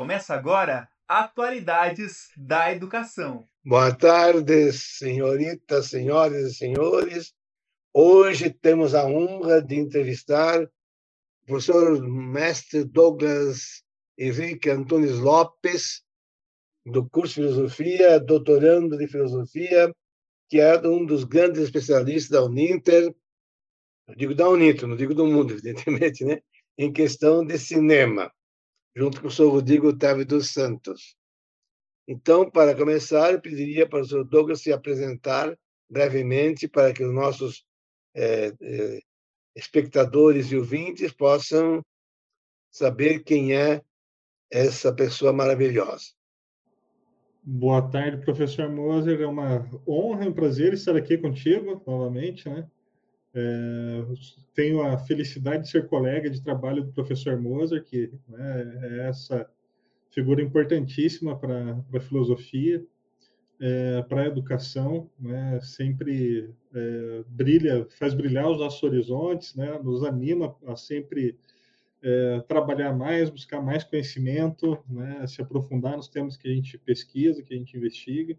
Começa agora Atualidades da Educação. Boa tarde, senhoritas, senhoras e senhores. Hoje temos a honra de entrevistar o professor mestre Douglas Henrique Antunes Lopes, do curso de Filosofia, doutorando de Filosofia, que é um dos grandes especialistas da Uninter, eu digo da Uninter, não digo do mundo, evidentemente, né? em questão de cinema junto com o professor Rodrigo Otávio dos Santos. Então, para começar, eu pediria para o senhor Douglas se apresentar brevemente para que os nossos é, é, espectadores e ouvintes possam saber quem é essa pessoa maravilhosa. Boa tarde, professor Moser. É uma honra e um prazer estar aqui contigo novamente, né? É, tenho a felicidade de ser colega de trabalho do professor Moser, que né, é essa figura importantíssima para a filosofia, é, para a educação, né, sempre é, brilha, faz brilhar os nossos horizontes, né, nos anima a sempre é, trabalhar mais, buscar mais conhecimento, né, se aprofundar nos temas que a gente pesquisa, que a gente investiga.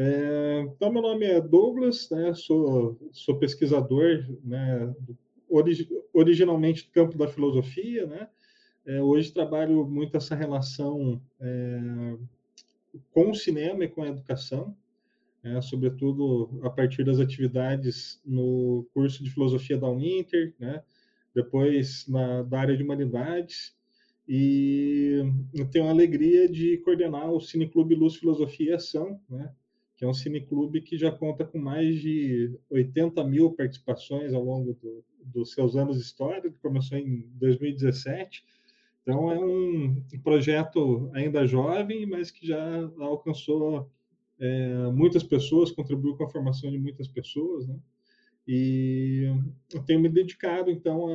É, então, meu nome é Douglas, né, sou, sou pesquisador, né, orig, originalmente do campo da filosofia, né, é, hoje trabalho muito essa relação é, com o cinema e com a educação, é, sobretudo a partir das atividades no curso de filosofia da Uninter, né, depois na da área de humanidades, e eu tenho a alegria de coordenar o Cineclube Luz Filosofia e Ação, né, que é um cineclube que já conta com mais de 80 mil participações ao longo do, dos seus anos de história, que começou em 2017. Então, é um projeto ainda jovem, mas que já alcançou é, muitas pessoas, contribuiu com a formação de muitas pessoas, né? E eu tenho me dedicado, então,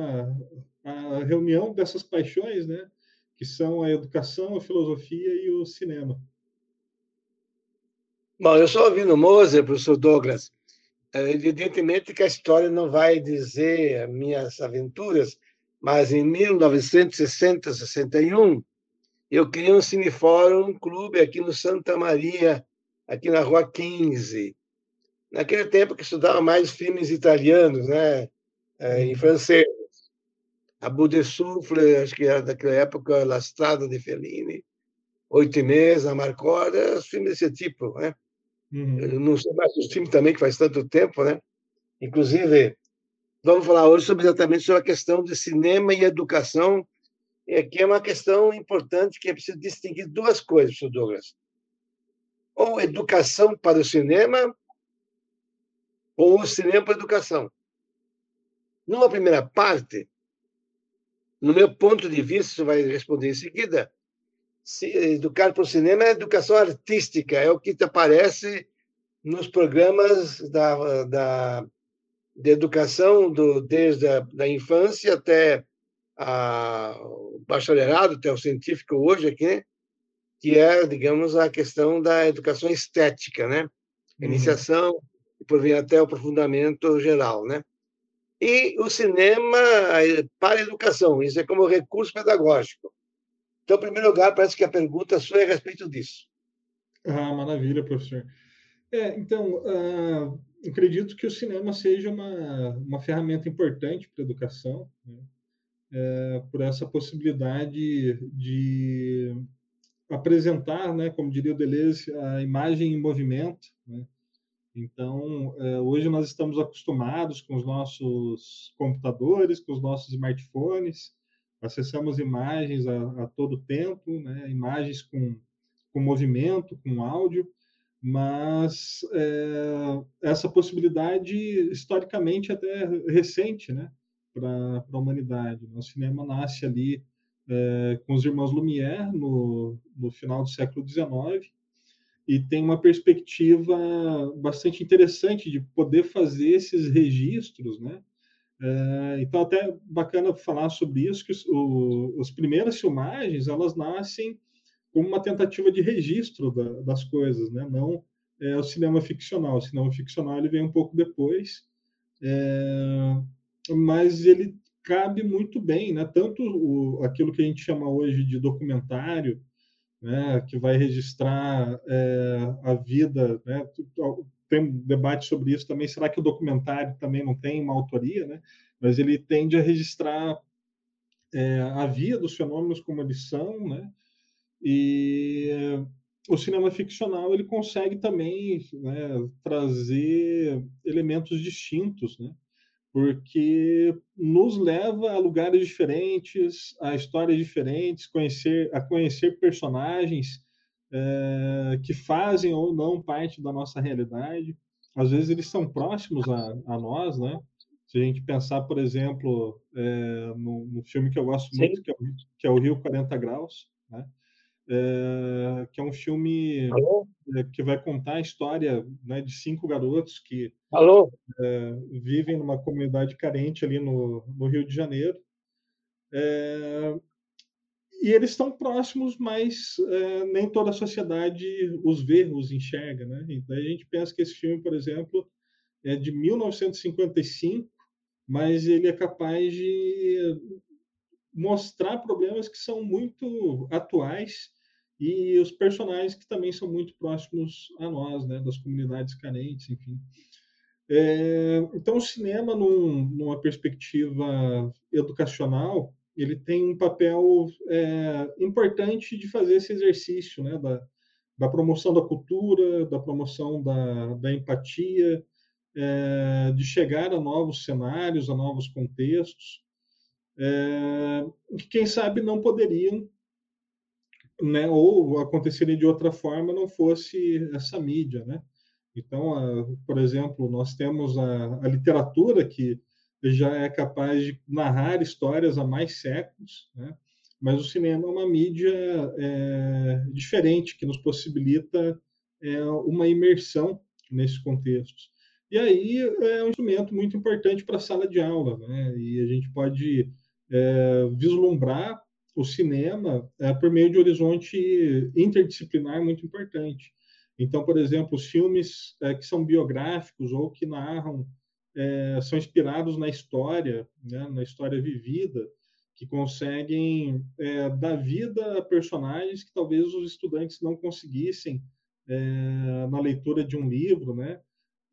à, reunião dessas paixões, né? Que são a educação, a filosofia e o cinema. Bom, eu só ouvindo Moser, professor Douglas, é, evidentemente que a história não vai dizer minhas aventuras, mas em 1960, 61, eu criei um Cinefórum, um clube aqui no Santa Maria, aqui na Rua 15. Naquele tempo que estudava mais filmes italianos, né, é, em francês. A de Souffle, acho que era daquela época, La Strada de Fellini, Oito e Meses, Amarcord, filmes desse tipo, né? Uhum. Não sei mais dos filmes também, que faz tanto tempo, né? Inclusive, vamos falar hoje sobre, exatamente sobre a questão de cinema e educação. E aqui é uma questão importante que é preciso distinguir duas coisas, professor Douglas. Ou educação para o cinema, ou o cinema para a educação. Numa primeira parte, no meu ponto de vista, você vai responder em seguida, educar para o cinema é educação artística, é o que aparece nos programas da, da, de educação do, desde a da infância até a, o bacharelado, até o científico hoje aqui, que é, digamos, a questão da educação estética, né? Uhum. Iniciação, e por vir até o aprofundamento geral, né? E o cinema para a educação, isso é como recurso pedagógico. Então, em primeiro lugar, parece que a pergunta sua é a respeito disso. Ah, maravilha, professor. É, então, uh, acredito que o cinema seja uma, uma ferramenta importante para a educação, né? é, por essa possibilidade de apresentar, né, como diria o Deleuze, a imagem em movimento. Né? Então, é, hoje nós estamos acostumados com os nossos computadores, com os nossos smartphones, acessamos imagens a, a todo tempo, né? imagens com, com movimento, com áudio, mas é, essa possibilidade historicamente até recente né? para a humanidade. O cinema nasce ali é, com os irmãos Lumière no, no final do século XIX e tem uma perspectiva bastante interessante de poder fazer esses registros, né? É, então, até bacana falar sobre isso, que os, o, as primeiras filmagens, elas nascem como uma tentativa de registro da, das coisas, né? Não é, o cinema ficcional. O cinema ficcional ele vem um pouco depois, é, mas ele cabe muito bem, né? Tanto o, aquilo que a gente chama hoje de documentário, né, que vai registrar é, a vida, né, tem um debate sobre isso também. Será que o documentário também não tem uma autoria, né? Mas ele tende a registrar é, a via dos fenômenos como eles são, né? E o cinema ficcional ele consegue também né, trazer elementos distintos, né? porque nos leva a lugares diferentes, a histórias diferentes, conhecer, a conhecer personagens é, que fazem ou não parte da nossa realidade. Às vezes eles são próximos a, a nós, né? Se a gente pensar, por exemplo, é, no, no, filme que eu gosto muito, que é, o, que é, o, Rio 40 Graus, né? É, que é um filme é, que vai contar a história né, de cinco garotos que é, vivem numa comunidade carente ali no, no Rio de Janeiro. E eles estão próximos, mas é, nem toda a sociedade os vê, os enxerga. Né? Então a gente pensa que esse filme, por exemplo, é de 1955, mas ele é capaz de mostrar problemas que são muito atuais e os personagens que também são muito próximos a nós, né, das comunidades carentes, enfim. É, então, o cinema, num, numa perspectiva educacional, ele tem um papel é, importante de fazer esse exercício, né, da, da promoção da cultura, da promoção da, da empatia, é, de chegar a novos cenários, a novos contextos, é, que quem sabe não poderiam né, ou aconteceria de outra forma não fosse essa mídia, né? Então, a, por exemplo, nós temos a, a, literatura que já é capaz de narrar histórias há mais séculos, né? Mas o cinema é uma mídia é, diferente que nos possibilita é, uma imersão nesses contextos. E aí é um instrumento muito importante para a sala de aula, né? E a gente pode é, vislumbrar o cinema é, por meio de horizonte interdisciplinar muito importante. Então, por exemplo, os filmes é, que são biográficos ou que narram, é, são inspirados na história, né, na história vivida, que conseguem é, dar vida a personagens que talvez os estudantes não conseguissem é, na leitura de um livro, né?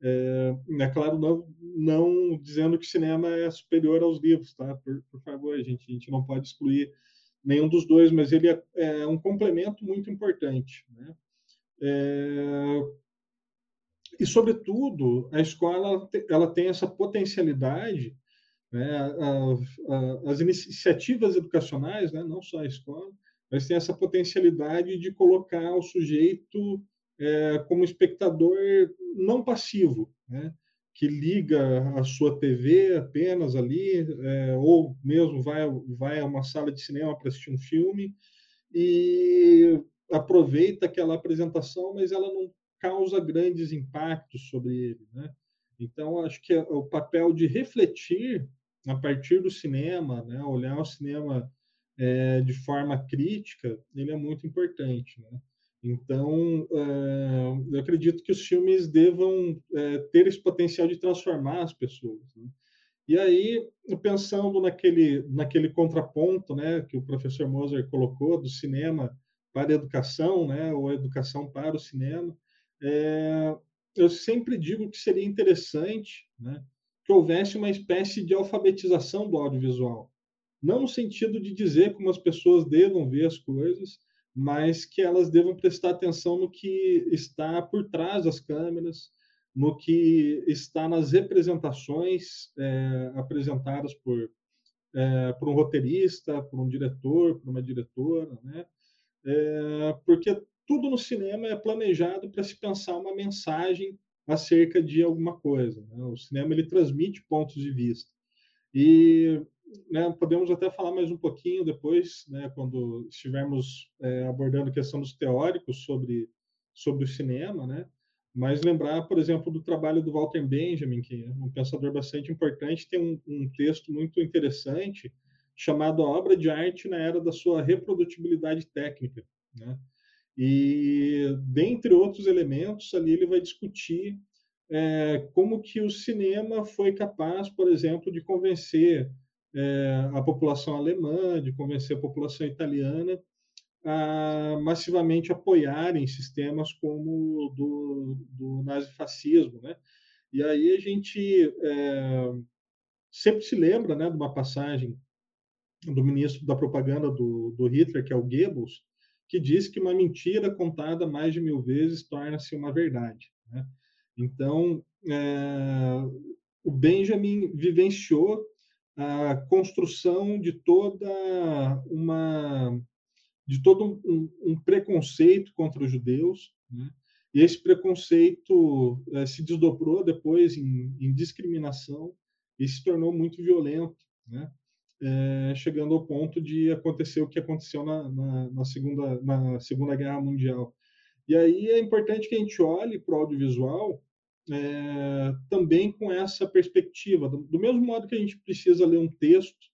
É, é, claro, não, não dizendo que cinema é superior aos livros, tá? Por, por favor, gente, a gente não pode excluir nenhum dos dois, mas ele é, é um complemento muito importante. Né? É, e, sobretudo, a escola ela tem essa potencialidade, né? A, a, as iniciativas educacionais, né? não só a escola, mas tem essa potencialidade de colocar o sujeito é, como espectador não passivo, né? que liga a sua TV apenas ali, é, ou mesmo vai, vai a uma sala de cinema para assistir um filme e aproveita aquela apresentação, mas ela não causa grandes impactos sobre ele. Né? Então, acho que o papel de refletir a partir do cinema, né? olhar o cinema é, de forma crítica, ele é muito importante. Né? Então, é, eu acredito que os filmes devam é, ter esse potencial de transformar as pessoas. Né? E aí, pensando naquele, naquele contraponto né, que o professor Moser colocou do cinema para a educação, né, ou a educação para o cinema, é, eu sempre digo que seria interessante né, que houvesse uma espécie de alfabetização do audiovisual. Não no sentido de dizer como as pessoas devam ver as coisas, mas que elas devam prestar atenção no que está por trás das câmeras, no que está nas representações é, apresentadas por, é, por um roteirista, por um diretor, por uma diretora, né? É, porque tudo no cinema é planejado para se pensar uma mensagem acerca de alguma coisa. Né? O cinema ele transmite pontos de vista. E né, podemos até falar mais um pouquinho depois, né, quando estivermos é, abordando a questão dos teóricos sobre, sobre o cinema, né? Mas lembrar, por exemplo, do trabalho do Walter Benjamin, que é um pensador bastante importante, tem um, um texto muito interessante chamado A Obra de Arte na Era da Sua Reprodutibilidade Técnica, né? E, dentre outros elementos, ali ele vai discutir é, como que o cinema foi capaz, por exemplo, de convencer é, a população alemã, de convencer a população italiana a massivamente apoiarem sistemas como o do, do nazifascismo, né? E aí a gente é, sempre se lembra, né, de uma passagem do ministro da propaganda do, do Hitler, que é o Goebbels, que diz que uma mentira contada mais de mil vezes torna-se uma verdade. Né? Então, é, o Benjamin vivenciou a construção de toda uma de todo um, um preconceito contra os judeus, né? e esse preconceito é, se desdobrou depois em, em, discriminação e se tornou muito violento, né? É, chegando ao ponto de acontecer o que aconteceu na, na, na, segunda, na Segunda Guerra Mundial. E aí é importante que a gente olhe para o audiovisual é, também com essa perspectiva. Do, do, mesmo modo que a gente precisa ler um texto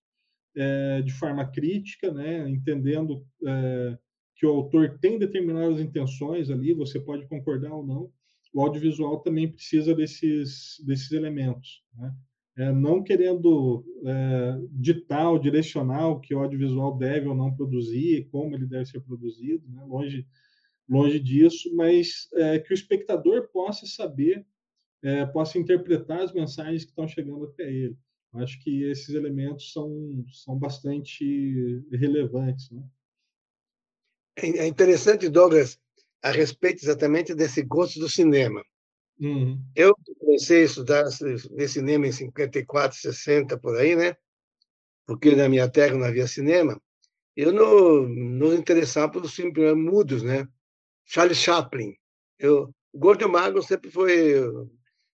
é, de forma crítica, né, entendendo é, que o autor tem determinadas intenções ali, você pode concordar ou não, o audiovisual também precisa desses, desses elementos. Né? É, não querendo é, ditar ou direcionar o que o audiovisual deve ou não produzir, como ele deve ser produzido, né? longe, longe disso, mas é, que o espectador possa saber, é, possa interpretar as mensagens que estão chegando até ele. Acho que esses elementos são, são bastante relevantes. Né? É, é interessante, Douglas, a respeito exatamente desse gosto do cinema. Uhum. Eu comecei a estudar cinema em 54, 60, por aí, né? Porque na minha terra não havia cinema. Eu não nos interessava pelos filmes mudos, né? Charles Chaplin. Eu, Gordo Magro sempre foi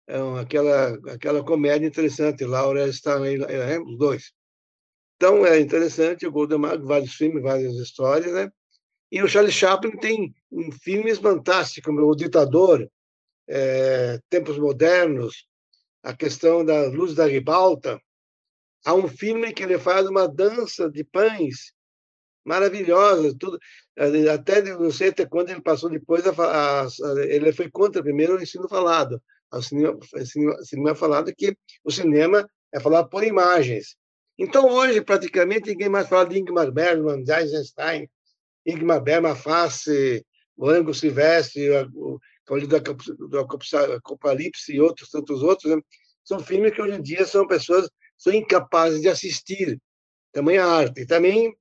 é, aquela, aquela comédia interessante. Laura está aí, é, os dois. Então, é interessante, o Gordo Magro, vários filmes, várias histórias, né? E o Charles Chaplin tem filmes fantásticos, como O Ditador, é, tempos modernos, a questão da luz da ribalta, há um filme que ele faz uma dança de pães maravilhosa, tudo até não sei até quando ele passou depois a, a, a, ele foi contra primeiro o ensino falado, o cinema, o cinema falado que o cinema é falado por imagens. Então hoje praticamente ninguém mais fala de Ingmar Bergman, de Eisenstein, Ingmar Bergman face, o Ango Silvestre, o, do Apocalipse e outros tantos outros, né? são filmes que hoje em dia são pessoas são incapazes de assistir. Tamanha arte. E também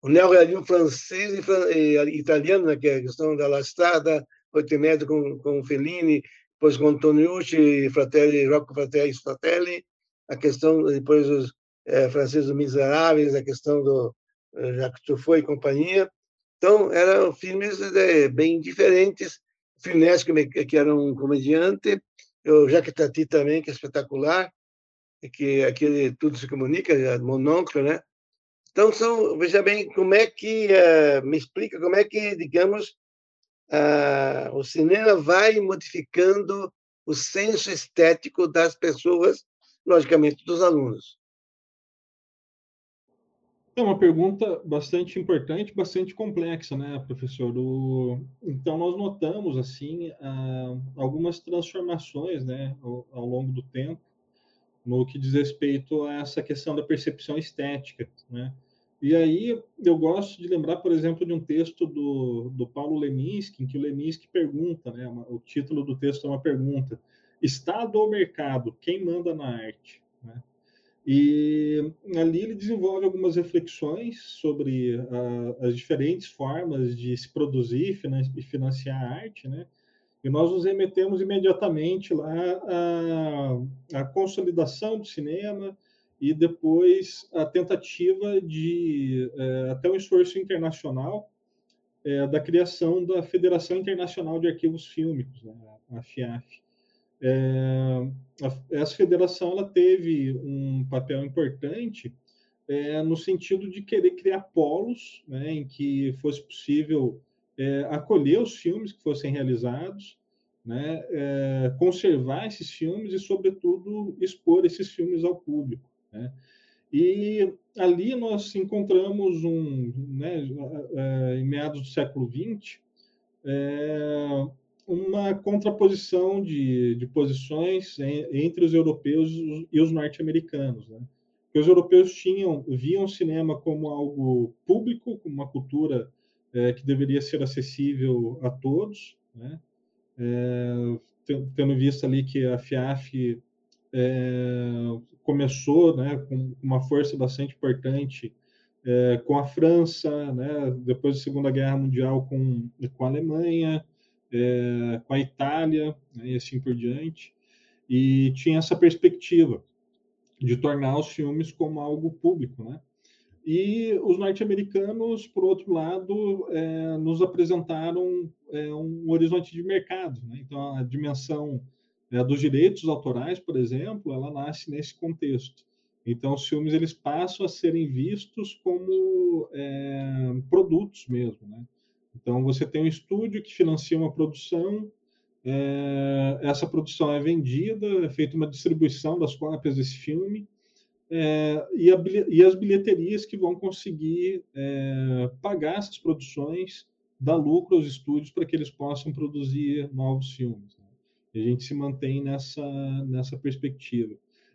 o neorrealismo francês e, italiano, né, que é a questão da La Strada, Oito Metro com, com Fellini, depois com Antoniucci, Fratelli, Rocco Fratelli Fratelli, a questão depois os é, franceses miseráveis, a questão do eh, Jacques Truffaut e companhia. Então, eram filmes é, bem diferentes, Finesco, que era um comediante, o Jacques Tati também, que é espetacular, que aquele Tudo se Comunica, é monônculo, né? Então, são, veja bem, como é que, uh, me explica como é que, digamos, uh, o cinema vai modificando o senso estético das pessoas, logicamente dos alunos. É uma pergunta bastante importante, bastante complexa, né, professor? O... Então, nós notamos, assim, algumas transformações, né, ao, ao, longo do tempo, no que diz respeito a essa questão da percepção estética, né? E aí, eu gosto de lembrar, por exemplo, de um texto do, do Paulo Leminski, em que o Leminski pergunta, né, o título do texto é uma pergunta, Estado ou mercado, quem manda na arte? E ali ele desenvolve algumas reflexões sobre a, as diferentes formas de se produzir e financiar a arte, né? E nós nos remetemos imediatamente lá à, à consolidação do cinema e depois a tentativa de é, até um esforço internacional é, da criação da Federação Internacional de Arquivos Fílmicos, né? a FIAF. É, essa federação ela teve um papel importante é, no sentido de querer criar polos né, em que fosse possível é, acolher os filmes que fossem realizados, né, é, conservar esses filmes e, sobretudo, expor esses filmes ao público. Né. E ali nós encontramos um, né, em meados do século XX, é, uma contraposição de, de posições entre os europeus e os norte-americanos. Né? que os europeus tinham viam o cinema como algo público, como uma cultura é, que deveria ser acessível a todos, né? É, tendo visto ali que a FIAF é, começou né, com uma força bastante importante é, com a França, né, depois da Segunda Guerra Mundial com, com a Alemanha, é, com a Itália né, e assim por diante, e tinha essa perspectiva de tornar os filmes como algo público, né? E os norte-americanos, por outro lado, é, nos apresentaram é, um horizonte de mercado. Né? Então, a dimensão é, dos direitos autorais, por exemplo, ela nasce nesse contexto. Então, os filmes eles passam a serem vistos como produtos mesmo. Né? Então, você tem um estúdio que financia uma produção, é, essa produção é vendida, é feita uma distribuição das cópias desse filme, é, e, a, e, as bilheterias que vão conseguir é, pagar essas produções, dar lucro aos estúdios para que eles possam produzir novos filmes. Né? E a gente se mantém nessa, nessa perspectiva.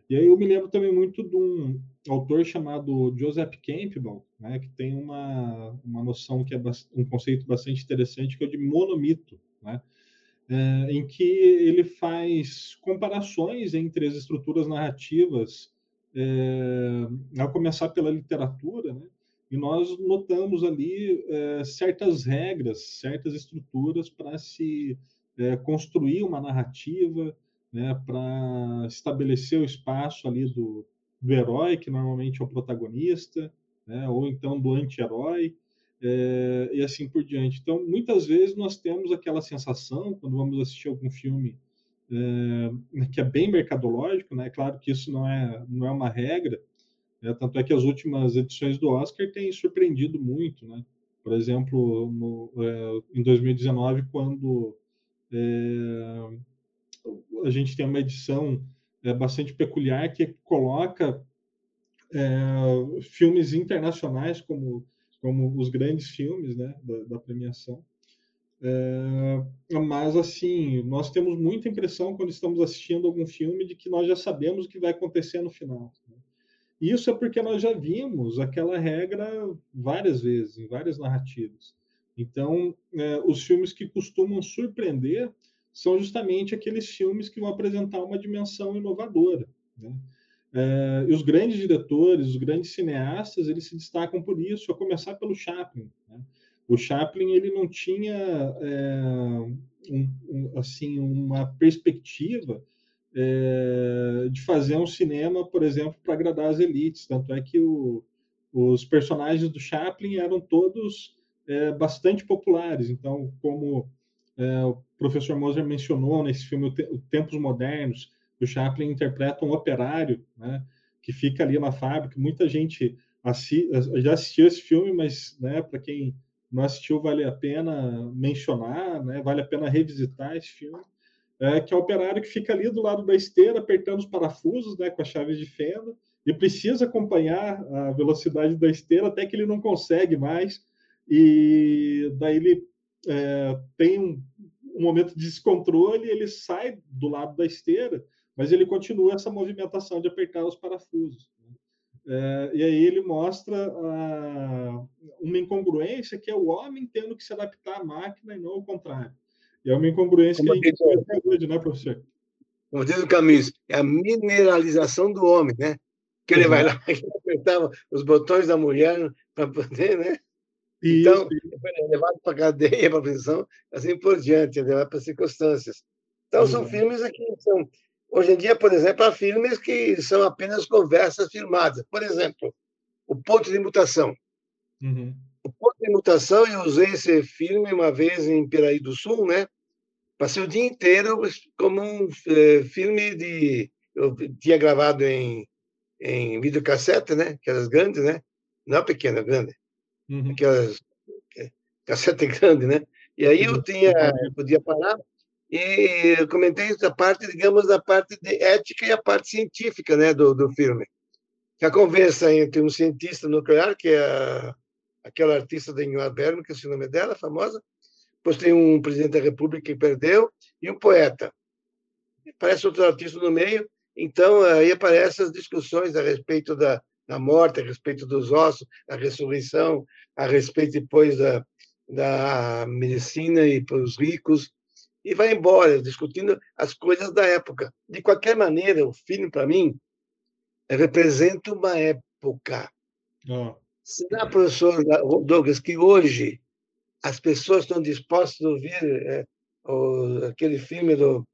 E aí eu me lembro também muito de um autor chamado Joseph Campbell, né, que tem uma, uma noção que é um conceito bastante interessante, que é o de monomito, né, é, em que ele faz comparações entre as estruturas narrativas é, ao começar pela literatura, né? e nós notamos ali é, certas regras, certas estruturas para se construir uma narrativa, né, para estabelecer o espaço ali do, do herói, que normalmente é o protagonista, né, ou então do anti-herói, é, e assim por diante. Então, muitas vezes nós temos aquela sensação, quando vamos assistir algum filme é, que é bem mercadológico, né? Claro que isso não é, não é uma regra, né? tanto é que as últimas edições do Oscar têm surpreendido muito, né? Por exemplo, no, é, em 2019, quando é, a gente tem uma edição é, bastante peculiar que coloca é, filmes internacionais como, como os grandes filmes né, da, da premiação, é, mas, assim, nós temos muita impressão quando estamos assistindo algum filme de que nós já sabemos o que vai acontecer no final. Né? Isso é porque nós já vimos aquela regra várias vezes, em várias narrativas. Então, é, os filmes que costumam surpreender são justamente aqueles filmes que vão apresentar uma dimensão inovadora. Né? É, e os grandes diretores, os grandes cineastas, eles se destacam por isso, a começar pelo Chaplin. Né? O Chaplin ele não tinha é, um, um, assim uma perspectiva é, de fazer um cinema, por exemplo, para agradar as elites. Tanto é que o, os personagens do Chaplin eram todos é, bastante populares. Então, como é, o professor Moser mencionou nesse filme o Tempos Modernos, o Chaplin interpreta um operário, né, que fica ali na fábrica. Muita gente assi já assistiu esse filme, mas né, para quem não assistiu, vale a pena mencionar, né? vale a pena revisitar esse filme, é, que é o operário que fica ali do lado da esteira, apertando os parafusos né, com as chaves de fenda, e precisa acompanhar a velocidade da esteira até que ele não consegue mais, e daí ele é, tem um, um momento de descontrole, ele sai do lado da esteira, mas ele continua essa movimentação de apertar os parafusos. É, e aí ele mostra a, uma incongruência que é o homem tendo que se adaptar à máquina e não ao contrário. E é uma incongruência Como que a gente vê até hoje, né, professor? Como diz o Camus, é a mineralização do homem, né? Que ele uhum. vai lá e apertava os botões da mulher para poder, né? Então, é levado para a cadeia, para a prisão, assim por diante, levado para circunstâncias. Então, uhum. são filmes aqui são Hoje em dia, por exemplo, há filmes que são apenas conversas filmadas. Por exemplo, O Ponto de Mutação. Uhum. O Ponto de Mutação, eu usei esse filme uma vez em Piraí do Sul, né? Passei o dia inteiro como um é, filme de. Eu tinha gravado em, em videocassete, né? Aquelas grandes, né? Não pequena, grande. Uhum. Aquelas. É, cassete grande, né? E aí eu uhum. tinha, eu podia parar e eu comentei essa parte, digamos, da parte de ética e a parte científica né, do, do filme. A conversa entre um cientista nuclear, que é a, aquela artista da Ingmar Bergman, que é o nome dela, famosa, depois tem um presidente da República que perdeu, e um poeta. Parece outro artista no meio, Então, aí aparecem as discussões a respeito da, da morte, a respeito dos ossos, a ressurreição, a respeito depois da, da medicina e para os ricos, e vai embora, discutindo as coisas da época. De qualquer maneira, o filme, para mim, representa uma época. Oh. Será, professor Douglas, que hoje as pessoas estão dispostas a ouvir é, o, aquele filme do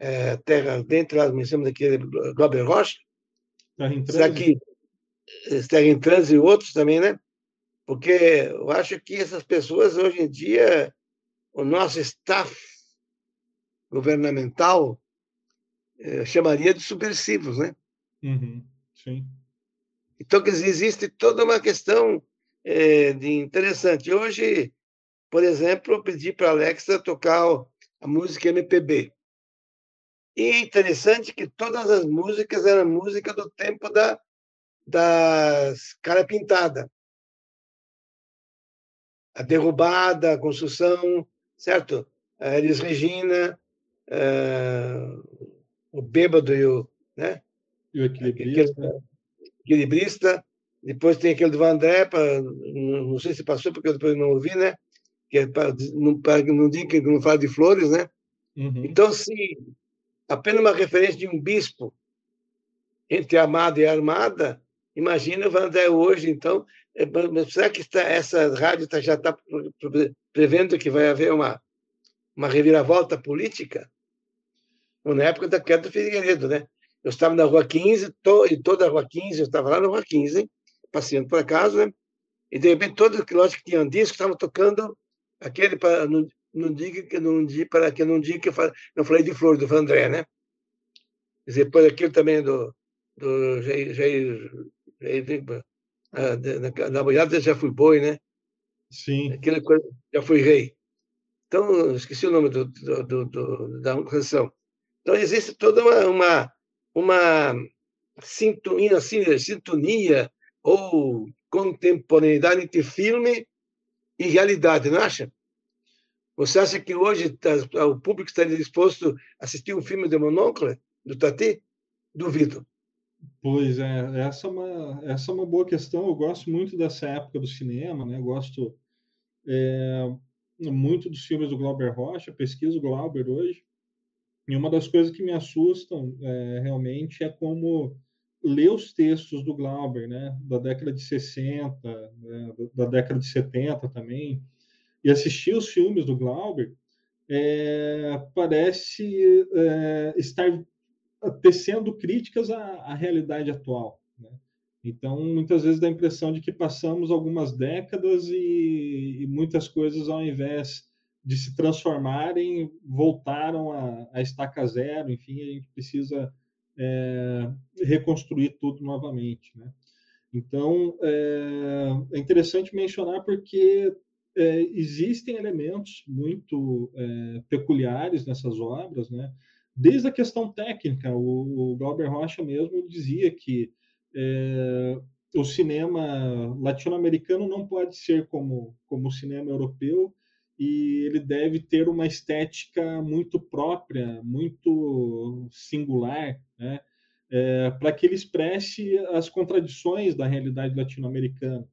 é, Terra Dentro, lá me chama daquele Robert Rocha? Em Será que Em Trânsito e outros também, né? Porque eu acho que essas pessoas, hoje em dia, o nosso staff governamental é, chamaria de subversivos, né? Uhum, sim. Então, quer dizer, existe toda uma questão é, de interessante. Hoje, por exemplo, eu pedi para a Alexa tocar a música MPB. E é interessante que todas as músicas eram música do tempo da, das cara pintada. A derrubada, a construção, certo? A Elis Regina, uh, o bêbado e o, né? E o equilibrista equilibrista. Depois tem aquele do Vandré, pra, não, sei se passou, porque eu depois não ouvi, né? Que é para não, não diga que não fala de flores, né? Uhum. Então, se apenas uma referência de um bispo entre amada e armada, imagina o Vandré hoje, então. É, será que está, essa rádio tá, já está prevendo que vai haver uma, uma reviravolta política? Na época da queda do Figueiredo, né? Eu estava na Rua 15, to, e toda a Rua 15, eu estava lá na Rua 15, passeando por acaso, né? E de repente, todos que lógico que tinham disco estavam tocando aquele para não, não diga que não diga para que não diga que eu falei, não falei de flor do Vandré, né? E depois aquilo também do do Jair, Jair, na, na boiada já fui boi, né? Sim. Aquela coisa, já fui rei. Então, esqueci o nome do, do, do, do da canção. Então, existe toda uma, uma uma sintonia, assim, sintonia ou contemporaneidade entre filme e realidade, não acha? Você acha que hoje tá, o público estaria disposto a assistir um filme de Mononcle, do Tati? Duvido. Pois é, essa é, uma, essa é uma boa questão. Eu gosto muito dessa época do cinema, né? gosto é, muito dos filmes do Glauber Rocha, pesquiso o Glauber hoje. E uma das coisas que me assustam é, realmente é como ler os textos do Glauber, né, da década de 60, né, da década de 70 também, e assistir os filmes do Glauber, é, parece é, estar tecendo críticas à, à realidade atual. Né? Então, muitas vezes dá a impressão de que passamos algumas décadas e, e muitas coisas, ao invés de se transformarem, voltaram a, a estaca zero, enfim, a gente precisa é, reconstruir tudo novamente. Né? Então, é, é, interessante mencionar porque é, existem elementos muito é, peculiares nessas obras, né? Desde a questão técnica, o, o Glauber Rocha mesmo dizia que é, o cinema latino-americano não pode ser como, como o cinema europeu, e ele deve ter uma estética muito própria, muito singular, né? É, para que ele expresse as contradições da realidade latino-americana.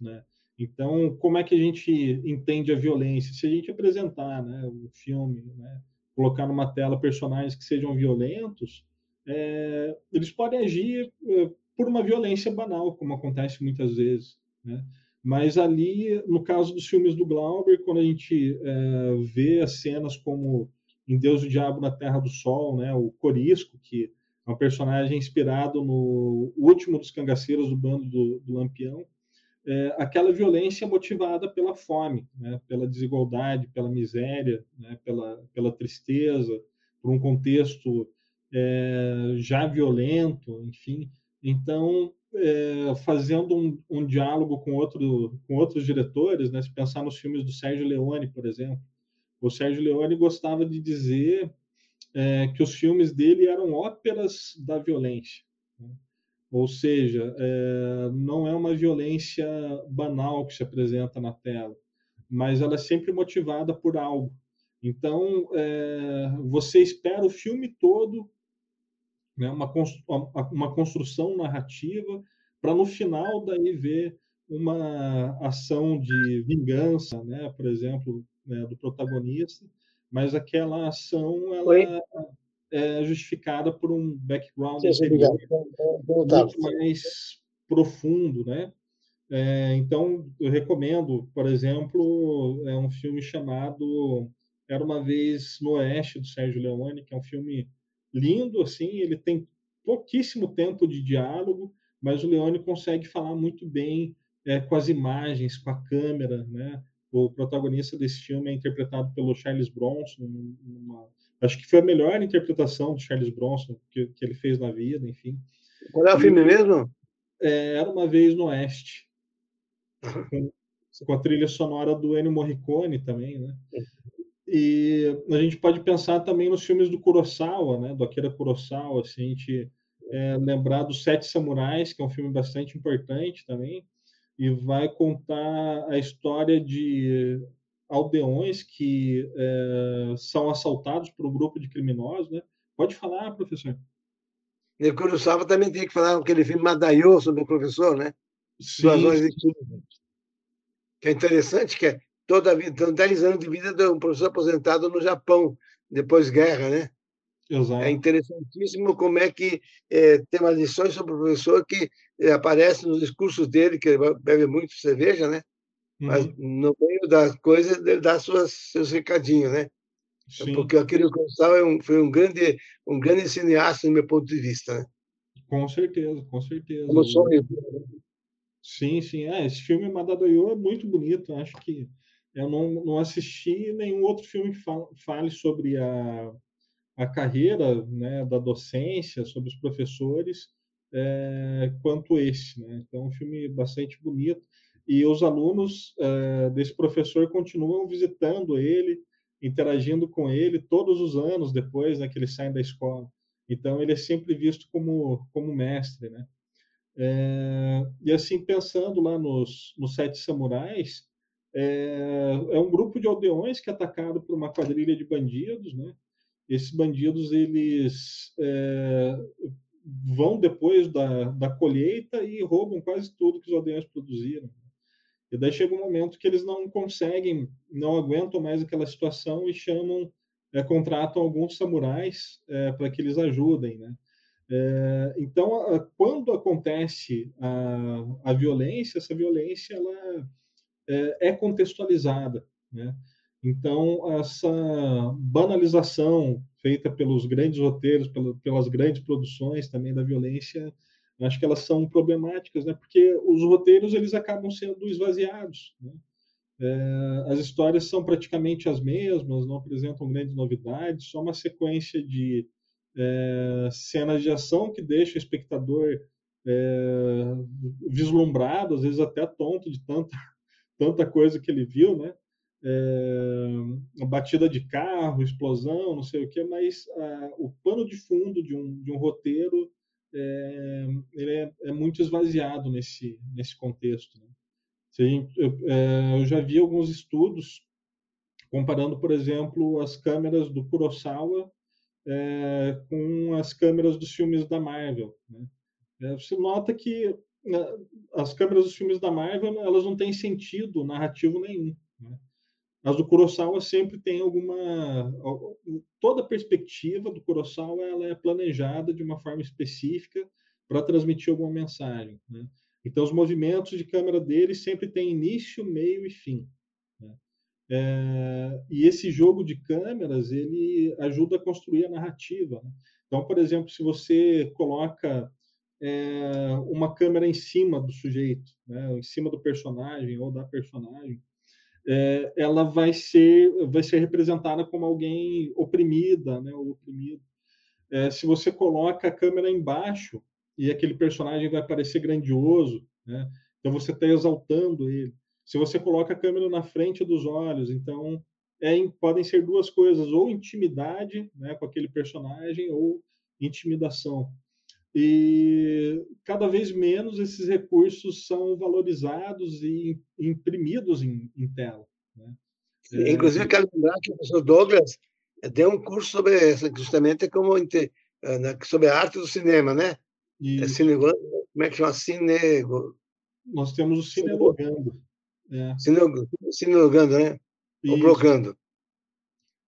Né? Então, como é que a gente entende a violência? Se a gente apresentar né, um filme, né, colocar numa tela personagens que sejam violentos, é, eles podem agir é, por uma violência banal, como acontece muitas vezes. Né? Mas ali, no caso dos filmes do Glauber, quando a gente é, vê as cenas como em Deus e o Diabo na Terra do Sol, né, o Corisco, que é um personagem inspirado no último dos cangaceiros do bando do, do Lampião, é, aquela violência motivada pela fome, né, pela desigualdade, pela miséria, né, pela, pela tristeza, por um contexto é, já violento, enfim. Então, é, fazendo um, um, diálogo com, outro, com outros diretores, né? se pensar nos filmes do Sérgio Leone, por exemplo. O Sérgio Leone gostava de dizer é, que os filmes dele eram óperas da violência. Ou seja, é, não é uma violência banal que se apresenta na tela, mas ela é sempre motivada por algo. Então, é, você espera o filme todo né? uma, uma construção narrativa, para no final daí ver uma ação de vingança, né? por exemplo, né? do protagonista, mas aquela ação ela é justificada por um background Sim, muito mais profundo, né? É, então, eu recomendo, por exemplo, é um filme chamado Era uma vez no Oeste do Sérgio Leone, que é um filme lindo, assim, ele tem pouquíssimo tempo de diálogo, mas o Leone consegue falar muito bem é, com as imagens, com a câmera, né? O protagonista desse filme é interpretado pelo Charles Bronson, numa, acho que foi a melhor interpretação do Charles Bronson que, que ele fez na vida, enfim. Qual é o filme mesmo? É, Era uma vez no Oeste com, com a trilha sonora do Ennio Morricone também, né? E a gente pode pensar também nos filmes do Kurosawa, né? Do Akira Kurosawa, assim, a gente é, lembrar dos Sete Samurais, que é um filme bastante importante também, e vai contar a história de aldeões que é, são assaltados por um grupo de criminosos, né? Pode falar, professor. E Kurosawa também tem que falar aquele filme Madaio sobre o professor, né? Sim. Que é interessante, que é toda a vida, então, 10 anos de vida de um professor aposentado no Japão, depois guerra, né? Exato. É interessantíssimo como é que é, tem umas lições sobre o professor que é, aparecem nos discursos dele, que ele bebe muito cerveja, né? Uhum. Mas no meio das coisas ele dá suas, seus recadinhos, né? Sim. Porque aquele Gonçalo é um, foi um grande, um grande cineasta, do meu ponto de vista, né? Com certeza, com certeza. Como sonho. Sim, sim. É, esse filme Madadoyo é muito bonito. Acho que eu não, não assisti nenhum outro filme que fale sobre a, a carreira né, da docência, sobre os professores, é, quanto esse. Né? Então, é um filme bastante bonito. E os alunos é, desse professor continuam visitando ele, interagindo com ele todos os anos depois né, que ele sai da escola. Então, ele é sempre visto como, como mestre. Né? É, e assim, pensando lá nos, nos Sete Samurais, é, é, um grupo de aldeões que é atacado por uma quadrilha de bandidos, né? Esses bandidos, eles é, vão depois da, da colheita e roubam quase tudo que os aldeões produziram. E daí chega um momento que eles não conseguem, não aguentam mais aquela situação e chamam, é, contratam alguns samurais é, para que eles ajudem, né? É, então, quando acontece a, a violência, essa violência ela é, é contextualizada, né? Então, essa banalização feita pelos grandes roteiros, pelas grandes produções também da violência, acho que elas são problemáticas, né? Porque os roteiros eles acabam sendo esvaziados, né? É, as histórias são praticamente as mesmas, não apresentam grandes novidades, só uma sequência de é, cenas de ação que deixa o espectador é, vislumbrado, às vezes até tonto de tanta, tanta coisa que ele viu, né? É, batida de carro, explosão, não sei o que, mas a, o pano de fundo de um, de um roteiro é, ele é, é, muito esvaziado nesse, nesse contexto. Né? Gente, eu, é, eu já vi alguns estudos comparando, por exemplo, as câmeras do Kurosawa é, com as câmeras dos filmes da Marvel. Né? É, você nota que né, as câmeras dos filmes da Marvel elas não têm sentido narrativo nenhum. Né? As do Kurosawa sempre tem alguma toda a perspectiva do Kurosawa ela é planejada de uma forma específica para transmitir alguma mensagem. Né? Então os movimentos de câmera dele sempre têm início, meio e fim. Né? É, e esse jogo de câmeras ele ajuda a construir a narrativa. Né? Então, por exemplo, se você coloca é, uma câmera em cima do sujeito, né, em cima do personagem ou da personagem, é, ela vai ser vai ser representada como alguém oprimida, né, ou oprimido. É, se você coloca a câmera embaixo e aquele personagem vai parecer grandioso, né, então você está exaltando ele. Se você coloca a câmera na frente dos olhos, então é, podem ser duas coisas, ou intimidade né, com aquele personagem, ou intimidação. E cada vez menos esses recursos são valorizados e imprimidos em, em tela. Né? É, Inclusive, quero lembrar que o professor Douglas deu um curso sobre justamente como sobre a arte do cinema, né? É cine, como é que chama? Cine... Nós temos o Cinelogando. É. Cinelogando, né? Ou blogando.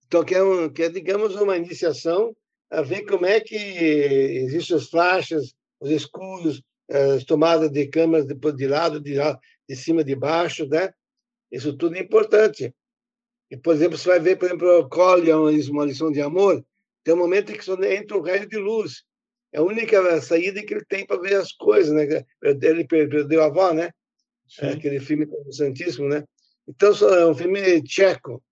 Então, que é, um, que é, digamos, uma iniciação a ver como é que existem as faixas, os escudos, as tomadas de câmeras de, de lado, de, de cima, de baixo, né? Isso tudo é importante. E, por exemplo, você vai ver, por exemplo, o Cole, uma lição de amor, tem um momento em que só entra um raio de luz. É a única saída que ele tem para ver as coisas, né? Ele perdeu a avó, né? É aquele filme interessantíssimo, né? Então, é um filme tcheco.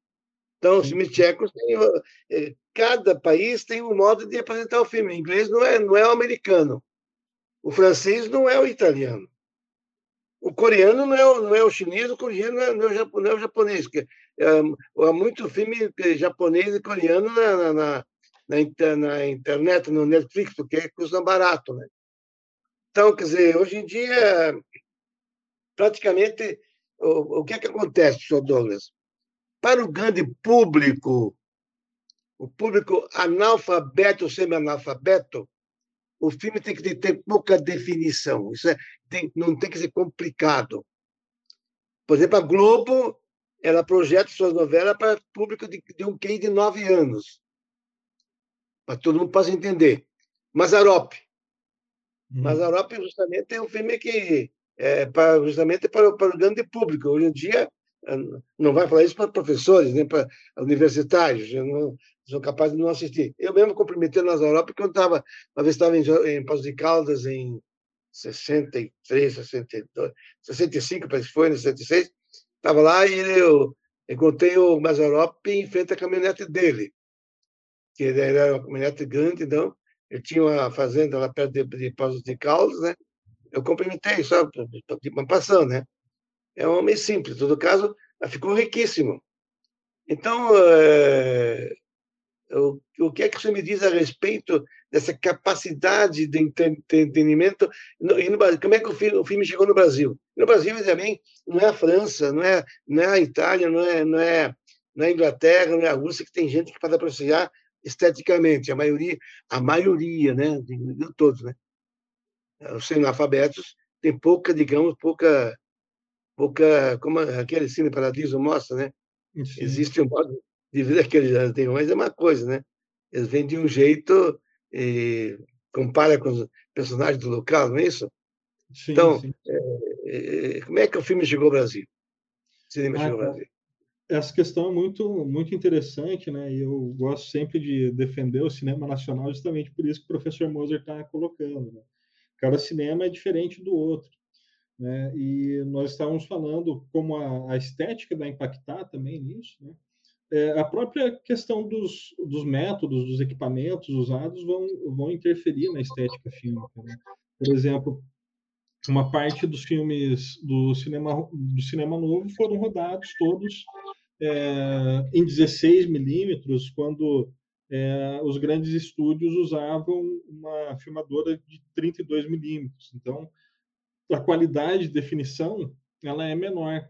Então, os filmes tchecos têm, cada país tem um modo de apresentar o filme. O inglês não é, não é o americano. O francês não é o italiano. O coreano não é o, não é o chinês, o coreano não é, não é, o, japonês, não é o japonês. É, há muito filme japonês e coreano na, na, na, na, na internet, no Netflix, porque custa barato. Né? Então, quer dizer, hoje em dia, praticamente, o, o que é que acontece, senhor Douglas? Para o grande público, o público analfabeto ou semi-analfabeto, o filme tem que ter pouca definição. Isso é, tem, não tem que ser complicado. Por exemplo, a Globo ela projeta suas novelas para público de, de um QI de nove anos. Para todo mundo possa entender. Mazarop. Hum. Mazarop justamente é um filme que é para, justamente para, para o grande público. Hoje em dia, não vai falar isso para professores, nem para universitários, eu não sou capaz de não assistir. Eu mesmo cumprimentei nas Europa, porque eu estava, uma vez estava em, em de Caldas, em 63, 62, 65, parece que foi, em 66, estava lá e eu encontrei o Mazarop em frente à caminhonete dele, que era uma caminhonete grande, então, ele tinha uma fazenda lá perto de, de de Caldas, né? Eu cumprimentei, só passando, né? É um homem simples. Em todo caso, ficou riquíssimo. Então, é, o, o que é que você me diz a respeito dessa capacidade de entendimento? E no, como é que o filme, o filme, chegou no Brasil? No Brasil, também, não é a França, não é, não é a Itália, não é, não, é, não é Inglaterra, não é a Rússia, que tem gente que pode apreciar esteticamente. A maioria, a maioria né, de, todos, né? Os analfabetos tem pouca, digamos, pouca pouca, como aquele Cine Paradiso mostra, né? Sim. Existe um modo de vida que eles já têm, mas é uma coisa, né? Eles vêm de um jeito e compara com os personagens do local, não é isso? Sim, então, sim. É, é, como é que o filme chegou ao Brasil? O cinema ah, chegou ao Brasil? Essa questão é muito, muito interessante, né? E eu gosto sempre de defender o cinema nacional justamente por isso que o professor Moser está colocando. Né? Cada cinema é diferente do outro. Né? E nós estávamos falando como a, a, estética vai impactar também nisso. Né? É, a própria questão dos, dos métodos, dos equipamentos usados vão, vão interferir na estética fílmica. Né? Por exemplo, uma parte dos filmes do cinema, do cinema novo foram rodados todos é, em 16 milímetros, quando é, os grandes estúdios usavam uma filmadora de 32 milímetros. Então, a qualidade de definição ela é menor,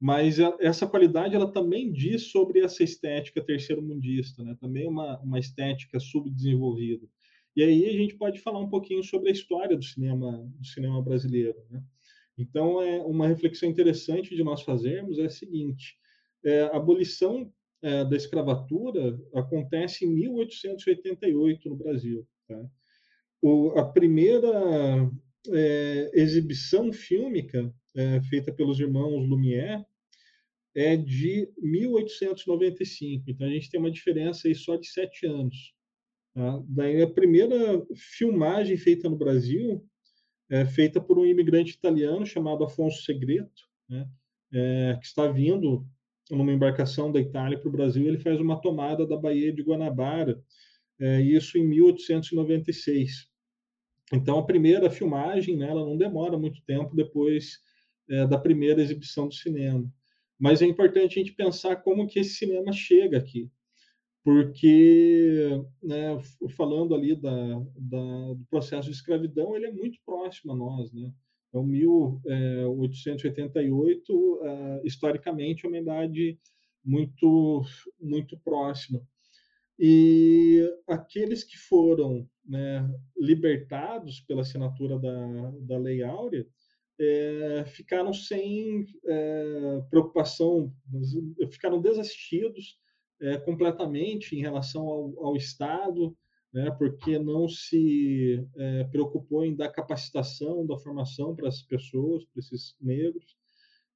mas essa qualidade ela também diz sobre essa estética terceiro mundista, né? Também uma uma estética subdesenvolvida. E aí a gente pode falar um pouquinho sobre a história do cinema do cinema brasileiro, né? Então é uma reflexão interessante de nós fazermos é a seguinte: é, a abolição é, da escravatura acontece em 1888 no Brasil. Tá? O, a primeira é, exibição fílmica é, feita pelos irmãos Lumière é de 1895. Então a gente tem uma diferença aí só de sete anos. Tá? Daí a primeira filmagem feita no Brasil é feita por um imigrante italiano chamado Afonso Segreto, né? é, que está vindo numa embarcação da Itália para o Brasil. Ele faz uma tomada da Baía de Guanabara, é, isso em 1896. Então, a primeira filmagem, né, ela não demora muito tempo depois é, da primeira exibição do cinema. Mas é importante a gente pensar como que esse cinema chega aqui. Porque, né, falando ali da, da, do processo de escravidão, ele é muito próximo a nós. Né? Então, 1888, uh, historicamente, é uma idade muito, muito próxima. E aqueles que foram né, libertados pela assinatura da, da Lei Áurea, é, ficaram sem é, preocupação, ficaram desassistidos é, completamente em relação ao, ao Estado, né, porque não se é, preocupou em dar capacitação, da formação para as pessoas, para esses negros,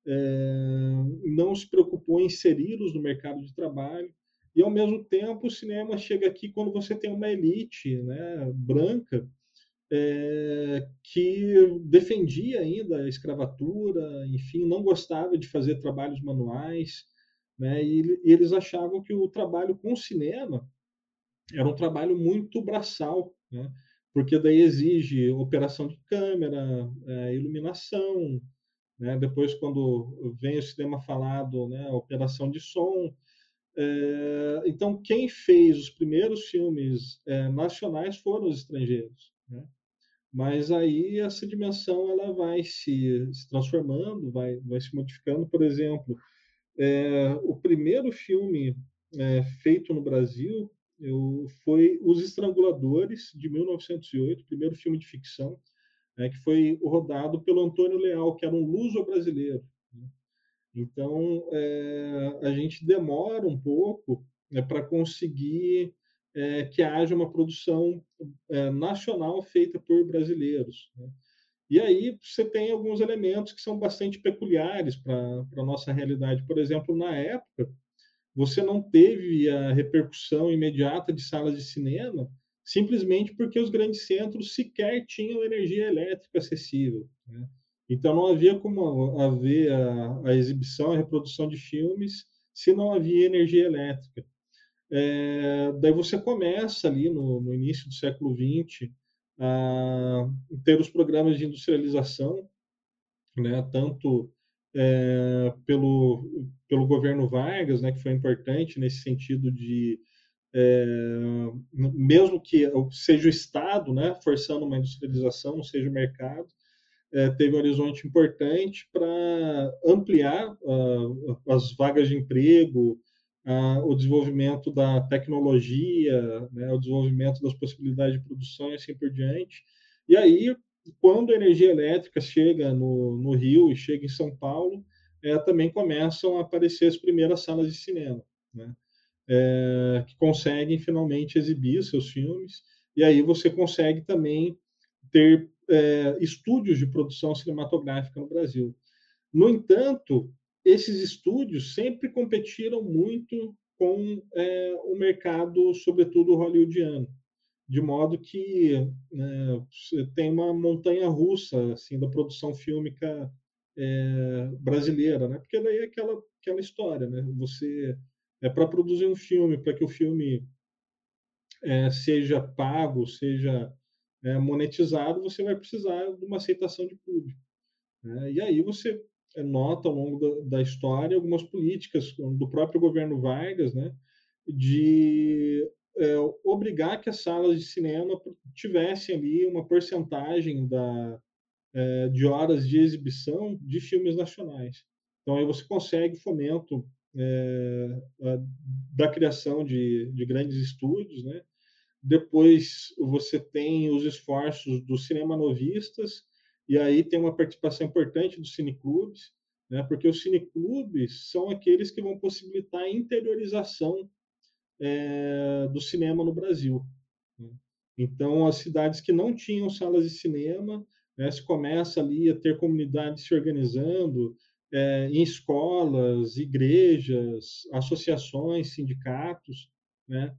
é, não se preocupou em inseri-los no mercado de trabalho, e ao mesmo tempo o cinema chega aqui quando você tem uma elite né, branca é, que defendia ainda a escravatura, enfim, não gostava de fazer trabalhos manuais, né, e, e eles achavam que o trabalho com cinema era um trabalho muito braçal, né? porque daí exige operação de câmera, é, iluminação, né? depois quando vem o cinema falado, né? operação de som. É, então, quem fez os primeiros filmes é, nacionais foram os estrangeiros. Né? Mas aí essa dimensão ela vai se, se transformando, vai, vai se modificando. Por exemplo, é, o primeiro filme feito no Brasil eu, foi Os Estranguladores, de 1908, primeiro filme de ficção, né, que foi rodado pelo Antônio Leal, que era um luso-brasileiro. Né? Então, é, a gente demora um pouco né, para conseguir é, que haja uma produção é, nacional feita por brasileiros. Né? E aí você tem alguns elementos que são bastante peculiares para a nossa realidade. Por exemplo, na época, você não teve a repercussão imediata de salas de cinema simplesmente porque os grandes centros sequer tinham energia elétrica acessível. Né? Então não havia como haver a, a, exibição, a reprodução de filmes se não havia energia elétrica. É, daí você começa ali no, no início do século XX a ter os programas de industrialização, né, tanto é, pelo, pelo governo Vargas, né, que foi importante nesse sentido de, é, mesmo que seja o Estado né, forçando uma industrialização, não seja o mercado, é, teve um horizonte importante para ampliar uh, as vagas de emprego, uh, o desenvolvimento da tecnologia, né, o desenvolvimento das possibilidades de produção e assim por diante. E aí quando a energia elétrica chega no, no Rio e chega em São Paulo, é, também começam a aparecer as primeiras salas de cinema, né? É, que conseguem finalmente exibir seus filmes, e aí você consegue também ter é, estúdios de produção cinematográfica no Brasil. No entanto, esses estúdios sempre competiram muito com é, o mercado, sobretudo hollywoodiano de modo que né, tem uma montanha russa assim da produção fílmica é, brasileira, né? Porque daí é aquela aquela história, né? Você é para produzir um filme, para que o filme é, seja pago, seja é, monetizado, você vai precisar de uma aceitação de público. Né? E aí você é, nota ao longo da, da história algumas políticas do próprio governo Vargas, né? de é, obrigar que as salas de cinema tivessem ali uma porcentagem da, é, de horas de exibição de filmes nacionais. Então, aí você consegue fomento é, da criação de, de grandes estúdios, né? Depois você tem os esforços dos cinema novistas, e aí tem uma participação importante dos cineclubes, né? porque os cineclubes são aqueles que vão possibilitar a interiorização é, do cinema no Brasil. Né? Então, as cidades que não tinham salas de cinema, né, se começa ali a ter comunidades se organizando é, em escolas, igrejas, associações, sindicatos, né,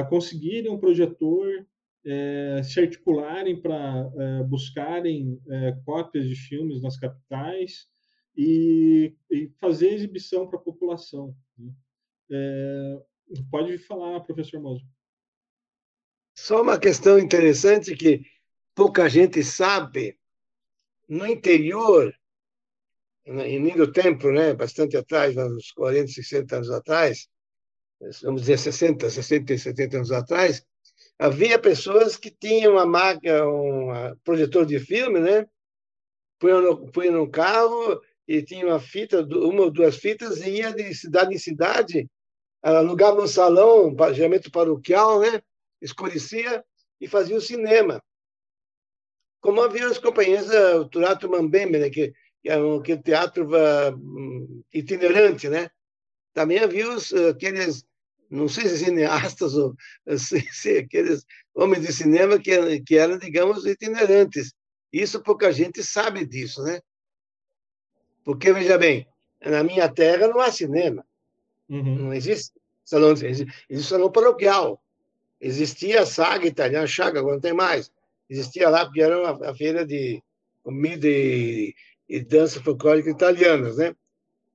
a conseguirem um projetor, é, se articularem para é, buscarem é, cópias de filmes nas capitais e, e fazer exibição para a população. Né? Pode falar, professor Mozo. Só uma questão interessante que pouca gente sabe. No interior, em muito tempo, né, bastante atrás, uns 40, 60 anos atrás, vamos dizer 60, 60 70 anos atrás, havia pessoas que tinham uma máquina, um projetor de filme, né? Punham no, no carro e tinha uma fita, uma ou duas fitas e ia de cidade em cidade alugava um salão, geralmente paroquial, né? escurecia, e fazia o cinema. Como havia as companhias do Teatro Mambembe, né, que, que é um teatro uh, itinerante, né? Também havia os, aqueles, não sei se cineastas ou se, se, aqueles homens de cinema que, que eram, digamos, itinerantes. Isso pouca gente sabe disso, né? Porque, veja bem, na minha terra não há cinema. Uhum. Não existe salão, existe, existe salão paroquial. Existia a saga italiana, chaga, agora não tem mais. Existia lá, porque era uma, a feira de comida e, e dança folclórica italianas, né?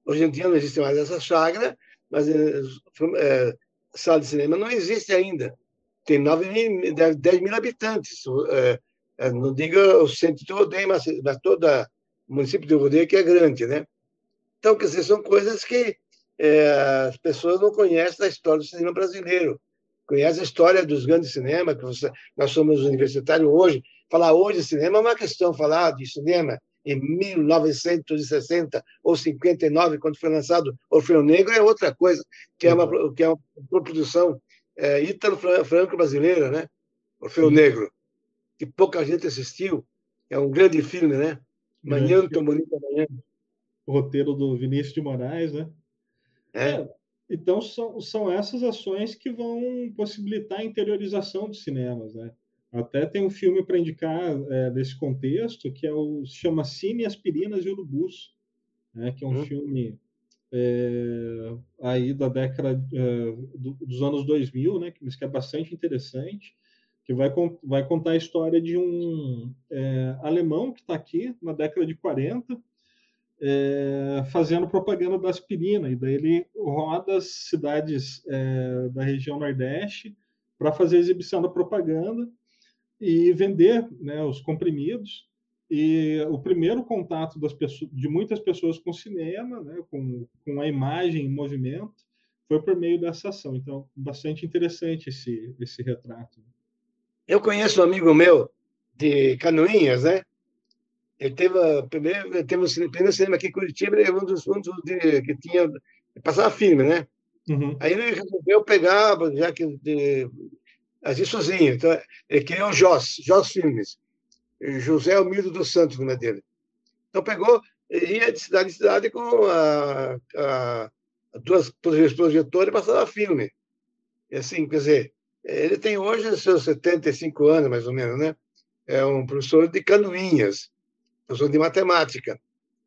Hoje em dia não existe mais essa chácara, mas é, sala de cinema não existe ainda. Tem 9 mil, 10 mil habitantes. É, é, não diga o centro de rodeio, mas, mas todo o município de rodeio que é grande, né? Então, quer dizer, são coisas que é, as pessoas não conhecem da história do cinema brasileiro. Conhecem a história dos grandes cinemas, que você, nós somos universitários hoje. Falar hoje de cinema é uma questão, falar de cinema em 1960 ou 59, quando foi lançado Orfeu Negro, é outra coisa, que é uma, uhum. que é uma produção é, ítalo-franco-brasileira, né? Orfeu Negro, que pouca gente assistiu. É um grande filme, né? Manhã, tão bonita manhã o roteiro do Vinícius de Moraes, né? É. é. Então, são, são essas ações que vão possibilitar a interiorização dos cinemas, né? Até tem um filme para indicar é, desse contexto, que é o se chama Cine, Aspirinas e Urubus, né? que é um hum. filme é, aí da década é, do, dos anos 2000, né? que é bastante interessante, que vai, vai contar a história de um é, alemão que está aqui na década de 40, é, fazendo propaganda da aspirina. E daí ele roda as cidades é, da região Nordeste para fazer exibição da propaganda e vender né, os comprimidos. E o primeiro contato pessoas, de muitas pessoas com o cinema, né, com, com a imagem em movimento, foi por meio dessa ação. Então, bastante interessante esse, esse retrato. Eu conheço um amigo meu de Canoinhas, né? Ele teve, a primeira, teve o primeiro cinema aqui em Curitiba, ele é um dos, um dos de, que tinha. Passava filme, né? Uhum. Aí ele resolveu pegar, já que de, agir sozinho. Então, ele criou o Joss, Joss Filmes. José Almiro dos Santos, o nome dele. Então, pegou, ia de cidade em cidade com a, a, duas projetoras e passava filme. E assim, quer dizer, ele tem hoje seus 75 anos, mais ou menos, né? É um professor de canoinhas professor de matemática.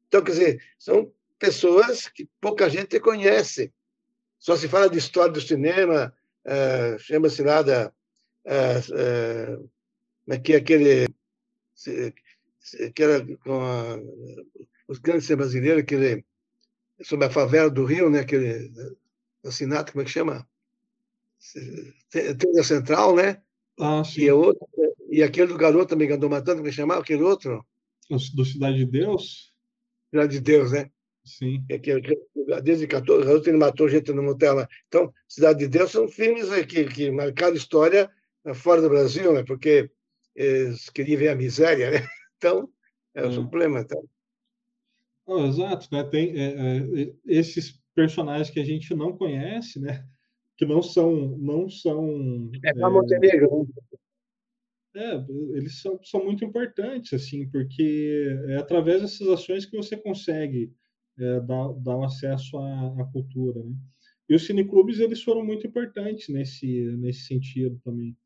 Então, quer dizer, são pessoas que pouca gente conhece. Só se fala de história do cinema, é, chama-se nada. É, é, que é aquele. que era com a, os grandes brasileiros, aquele. sobre a favela do Rio, né? aquele assinato, como é que chama? Trilha Central, né? Ah, sim. E, outro, e aquele do garoto também que andou matando, como é que chamava? Aquele outro? do Cidade de Deus? Cidade de Deus, né? Sim. É que, desde 14 ele matou gente no motel lá. Então, Cidade de Deus são filmes que, que marcaram história fora do Brasil, né? Porque eles queriam ver a miséria, né? Então, é o problema. Então. Oh, exato, né? Tem é, é, esses personagens que a gente não conhece, né? Que não são, não são. É para é, Montenegro. Né? É, eles são, são muito importantes, assim, porque é através dessas ações que você consegue é, dar, dar um acesso à, à, cultura, né? E os cineclubes, eles foram muito importantes nesse, nesse sentido também.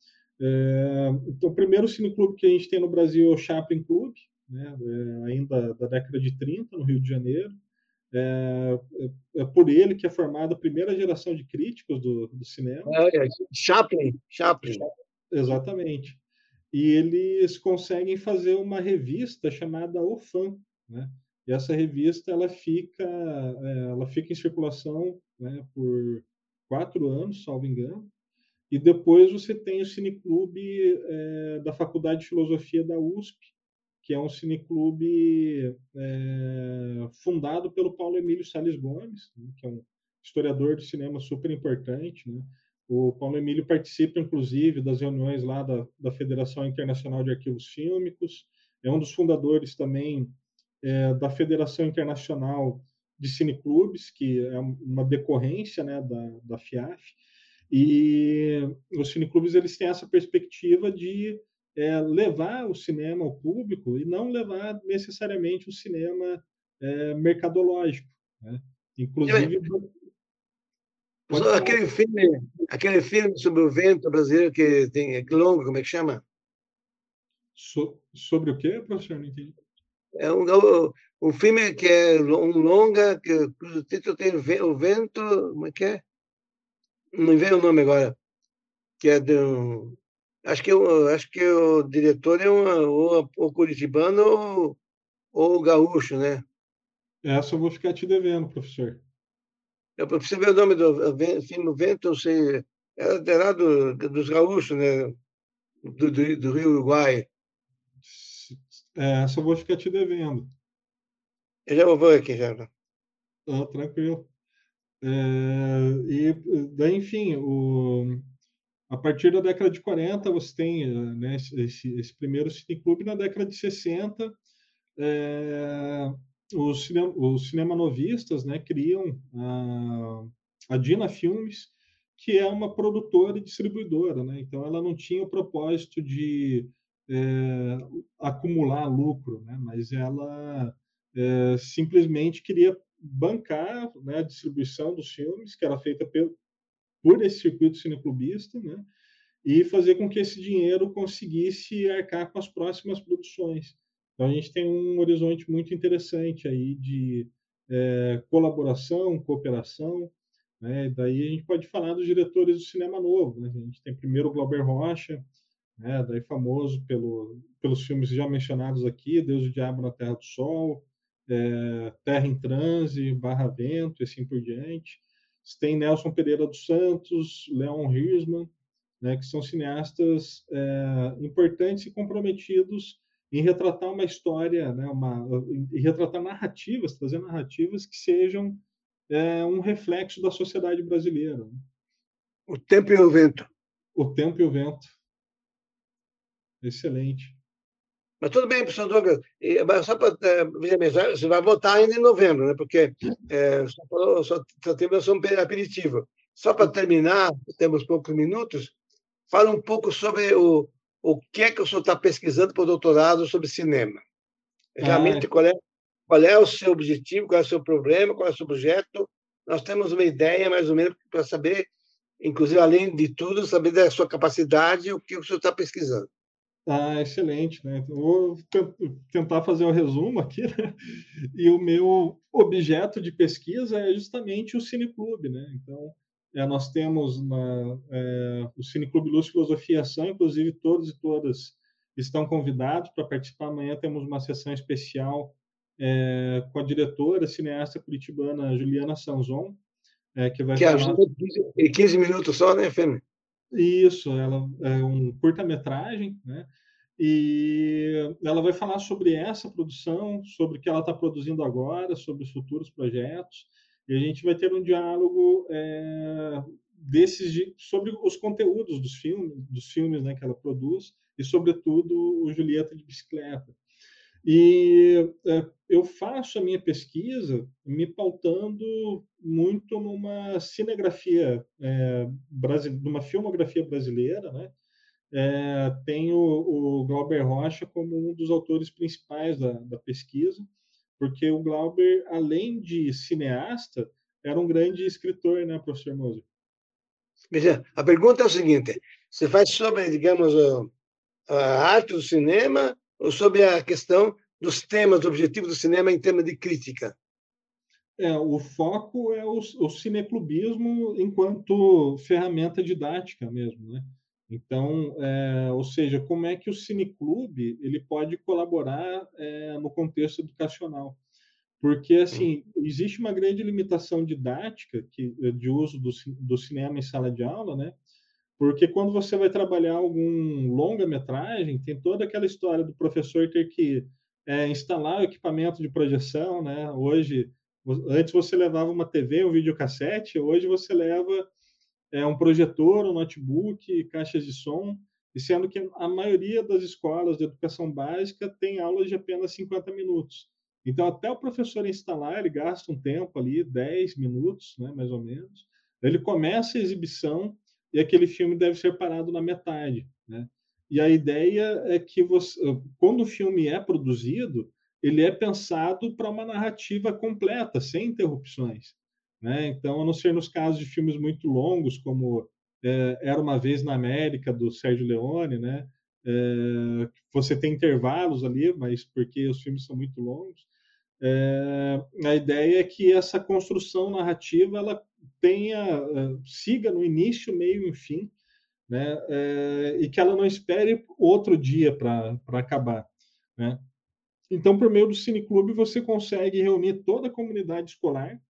É, então, o primeiro cineclube que a gente tem no Brasil é o Chaplin Club, né? É, ainda da década de 30, no Rio de Janeiro. É, é, é, por ele que é formada a primeira geração de críticos do, do cinema. É, é Chaplin, Chaplin. Exatamente e eles conseguem fazer uma revista chamada O Fã, né? E essa revista ela fica, é, ela fica em circulação né, por quatro anos, salvo engano. E depois você tem o cineclube é, da Faculdade de Filosofia da USP, que é um cineclube é, fundado pelo Paulo Emílio Salles Gomes, né, que é um historiador de cinema super importante, né? O Paulo Emílio participa, inclusive, das reuniões lá da, da Federação Internacional de Arquivos Fílmicos, é um dos fundadores também é, da Federação Internacional de Cineclubes, que é uma decorrência né, da, da FIAF. E os cineclubes eles têm essa perspectiva de é, levar o cinema ao público e não levar necessariamente o cinema é, mercadológico. Né? Inclusive. Aquele filme, aquele filme sobre o vento brasileiro que tem é longo, como é que chama? So, sobre o quê, professor? Não entendi. É um, um, um filme que é um longa, que o título tem o vento, como é que é? Não me veio o nome agora. Que é de um, acho que eu, acho que o diretor é uma, ou, ou curitibano ou, ou gaúcho, né? Essa eu vou ficar te devendo, professor. Eu preciso ver o nome do filme Vento, não sei. É lá do, dos gaúchos, né? Do, do, do Rio Uruguai. É, essa eu vou ficar te devendo. Eu já vou aqui, já. Ah, tranquilo. É, e daí, enfim, o, a partir da década de 40, você tem né, esse, esse primeiro cineclube. Na década de 60, é, os, cinema, os né, criam a, a Dina Filmes, que é uma produtora e distribuidora. Né? Então, ela não tinha o propósito de é, acumular lucro, né? mas ela é, simplesmente queria bancar né, a distribuição dos filmes, que era feita por esse circuito cineclubista, né? e fazer com que esse dinheiro conseguisse arcar com as próximas produções. Então, a gente tem um horizonte muito interessante aí de é, colaboração, cooperação. Né? Daí a gente pode falar dos diretores do cinema novo. Né? A gente tem primeiro o Glauber Rocha, né? daí famoso pelo, pelos filmes já mencionados aqui, Deus e o Diabo na Terra do Sol, é, Terra em Transe, Barra Vento, e assim por diante. Você tem Nelson Pereira dos Santos, Leon Hirschman, né, que são cineastas é, importantes e comprometidos em retratar uma história, né, uma, em retratar narrativas, trazer narrativas que sejam é, um reflexo da sociedade brasileira. Né? O Tempo e o Vento. O Tempo e o Vento. Excelente. Mas tudo bem, professor Douglas. só para é, você vai votar ainda em novembro, né? porque é, só, falou, só, só temos um aperitivo. Só para terminar, temos poucos minutos, fala um pouco sobre o, o que é que o senhor está pesquisando para o doutorado sobre cinema. Realmente, ah, qual, é, qual é o seu objetivo, qual é o seu problema, qual é o seu projeto. Nós temos uma ideia, mais ou menos, para saber, inclusive, além de tudo, saber da sua capacidade e o que o senhor está pesquisando. Ah, excelente, né? Vou tentar fazer o um resumo aqui, né? E o meu objeto de pesquisa é justamente o Cineclube, né? Então, é, nós temos na, é, o Cineclube Luz Filosofia e Ação, inclusive todos e todas estão convidados para participar. Amanhã temos uma sessão especial é, com a diretora cineasta curitibana Juliana Sanzon, é, que vai que falar... ajuda 15, 15 minutos só, né, Fêmea? Isso, ela é um curta-metragem, né? E ela vai falar sobre essa produção, sobre o que ela está produzindo agora, sobre os futuros projetos. E a gente vai ter um diálogo é, desses sobre os conteúdos dos filmes, dos filmes, né, que ela produz e, sobretudo, o Julieta de bicicleta. E é, eu faço a minha pesquisa me pautando muito numa cinegrafia, é, numa filmografia brasileira, né? É, tenho o Glauber Rocha como um dos autores principais da, da pesquisa, porque o Glauber, além de cineasta, era um grande escritor, né, professor Moser? A pergunta é o seguinte: você faz sobre, digamos, a arte do cinema sobre a questão dos temas, do objetivo do cinema em termos de crítica? É, o foco é o, o cineclubismo enquanto ferramenta didática mesmo, né? Então, é, ou seja, como é que o cineclube ele pode colaborar é, no contexto educacional? Porque assim existe uma grande limitação didática que, de uso do, do cinema em sala de aula, né? Porque quando você vai trabalhar algum longa-metragem, tem toda aquela história do professor ter que é, instalar o equipamento de projeção, né? Hoje, antes você levava uma TV, um videocassete, hoje você leva é, um projetor, um notebook, caixas de som, e sendo que a maioria das escolas de educação básica tem aulas de apenas 50 minutos. Então, até o professor instalar, ele gasta um tempo ali, 10 minutos, né, mais ou menos. Ele começa a exibição, e aquele filme deve ser parado na metade, né? E a ideia é que você, quando o filme é produzido, ele é pensado para uma narrativa completa, sem interrupções. Né? Então, a não ser nos casos de filmes muito longos, como é, Era uma Vez na América, do Sérgio Leone, né? É, você tem intervalos ali, mas porque os filmes são muito longos. É, a ideia é que essa construção narrativa ela tenha é, siga no início, meio e fim, né? É, e que ela não espere outro dia para acabar, né? Então, por meio do Cineclube, você consegue reunir toda a comunidade escolar,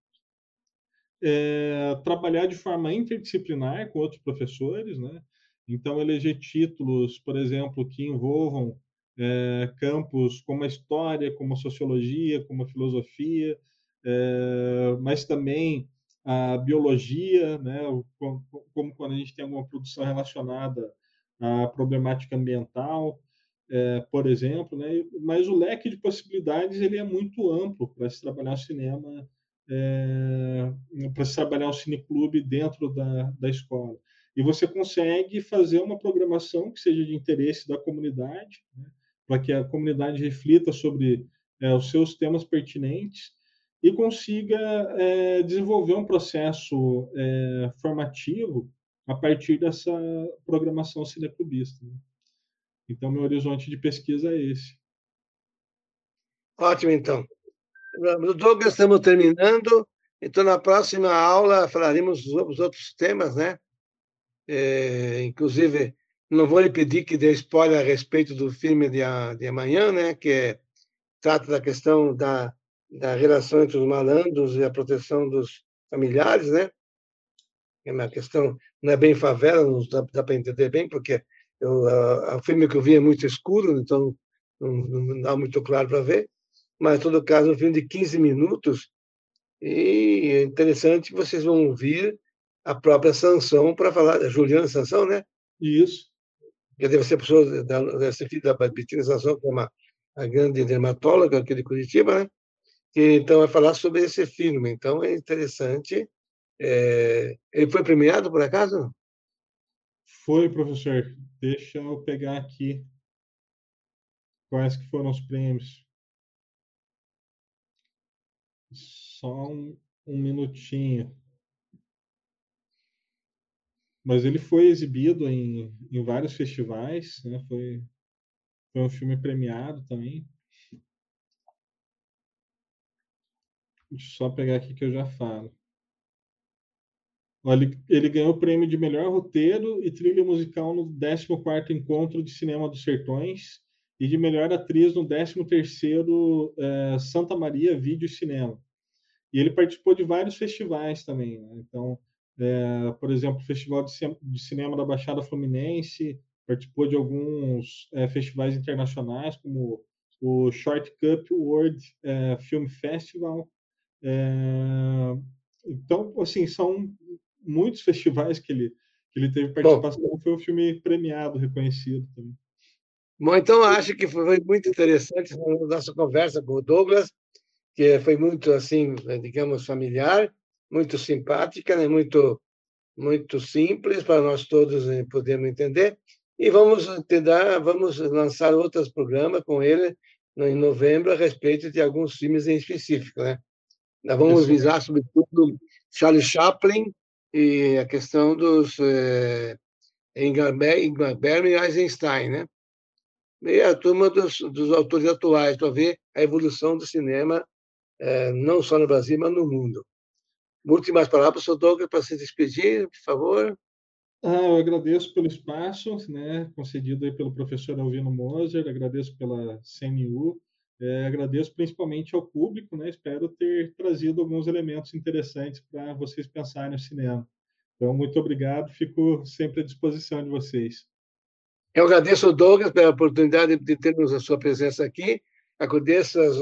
é, trabalhar de forma interdisciplinar com outros professores, né? Então, eleger títulos, por exemplo, que envolvam é, campos como a história, como a sociologia, como a filosofia, é, mas também a biologia, né? Como, como, quando a gente tem alguma produção relacionada à problemática ambiental, é, por exemplo, né? Mas o leque de possibilidades ele é muito amplo para se trabalhar cinema, é, para se trabalhar o cineclube dentro da, da escola. E você consegue fazer uma programação que seja de interesse da comunidade, né? Para que a comunidade reflita sobre é, os seus temas pertinentes e consiga é, desenvolver um processo é, formativo a partir dessa programação cineclubista. Né? Então, meu horizonte de pesquisa é esse. Ótimo, então. Douglas, estamos terminando. Então, na próxima aula falaremos sobre os outros temas, né? É, inclusive, não vou lhe pedir que dê spoiler a respeito do filme de, de amanhã, né? Que é, trata da questão da, da relação entre os malandros e a proteção dos familiares, né? É uma questão, não é bem favela, não dá, dá para entender bem, porque eu, a, o filme que eu vi é muito escuro, então não, não dá muito claro para ver. Mas, em todo caso, é um filme de 15 minutos e é interessante vocês vão ouvir a própria Sansão para falar, Juliana Sansão, né? Isso. Que deve ser pessoa, da, ser filho da Betina que é uma a grande dermatóloga aqui de Curitiba, né? Que então vai falar sobre esse filme. Então é interessante. É... Ele foi premiado por acaso? Foi, professor. Deixa eu pegar aqui quais que foram os prêmios. Só um, um minutinho. Mas ele foi exibido em, em vários festivais, né? Foi, foi um filme premiado também. Deixa eu só pegar aqui que eu já falo. Ele, ele ganhou o prêmio de melhor roteiro e trilha musical no 14º Encontro de Cinema dos Sertões e de melhor atriz no 13º é, Santa Maria Vídeo e Cinema. E ele participou de vários festivais também. Né? Então, é, por exemplo, o Festival de Cinema da Baixada Fluminense, participou de alguns é, festivais internacionais, como o Short Cup World é, Film Festival. Então, assim, são muitos festivais que ele, que ele teve participação. Bom, foi um filme premiado, reconhecido também. Bom, então acho que foi muito interessante a nossa conversa com o Douglas, que foi muito, assim, digamos, familiar, muito simpática, né? muito, muito simples para nós todos eh, podermos entender. E vamos tentar, vamos lançar outros programas com ele em novembro a respeito de alguns filmes em específico, né? Nós vamos Isso. visar, sobretudo, Charlie Chaplin e a questão dos eh, Ingmar Bergman e Eisenstein, né? E a turma dos, dos autores atuais, para ver a evolução do cinema, eh, não só no Brasil, mas no mundo. Últimas palavras, Sr. Douglas, para se despedir, por favor. Ah, eu agradeço pelo espaço né, concedido aí pelo professor Alvino Moser, agradeço pela CNU, é, agradeço principalmente ao público, né, espero ter trazido alguns elementos interessantes para vocês pensarem no cinema. Então, muito obrigado, fico sempre à disposição de vocês. Eu agradeço ao Douglas pela oportunidade de termos a sua presença aqui, agradeço as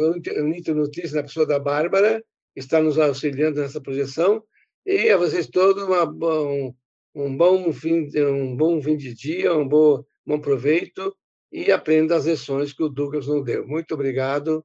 Notícias na pessoa da Bárbara, está nos auxiliando nessa projeção, e a vocês todos uma, um, um bom fim, um bom fim de dia, um bom, bom proveito e aprenda as lições que o Douglas nos deu. Muito obrigado